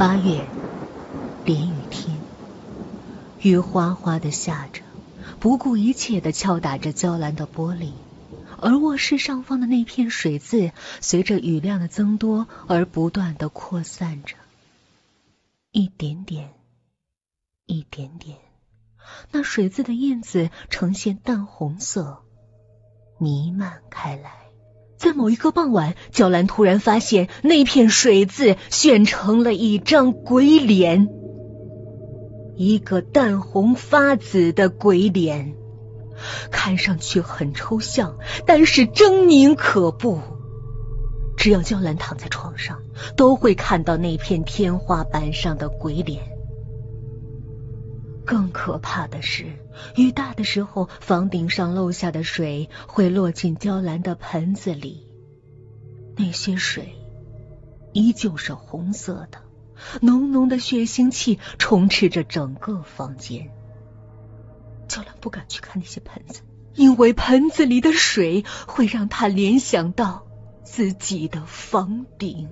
八月，连雨天，雨哗哗的下着，不顾一切的敲打着娇兰的玻璃，而卧室上方的那片水渍，随着雨量的增多而不断的扩散着，一点点，一点点，那水渍的印子呈现淡红色，弥漫开来。在某一个傍晚，娇兰突然发现那片水渍炫成了一张鬼脸，一个淡红发紫的鬼脸，看上去很抽象，但是狰狞可怖。只要娇兰躺在床上，都会看到那片天花板上的鬼脸。更可怕的是，雨大的时候，房顶上漏下的水会落进娇兰的盆子里，那些水依旧是红色的，浓浓的血腥气充斥着整个房间。娇兰不敢去看那些盆子，因为盆子里的水会让她联想到自己的房顶。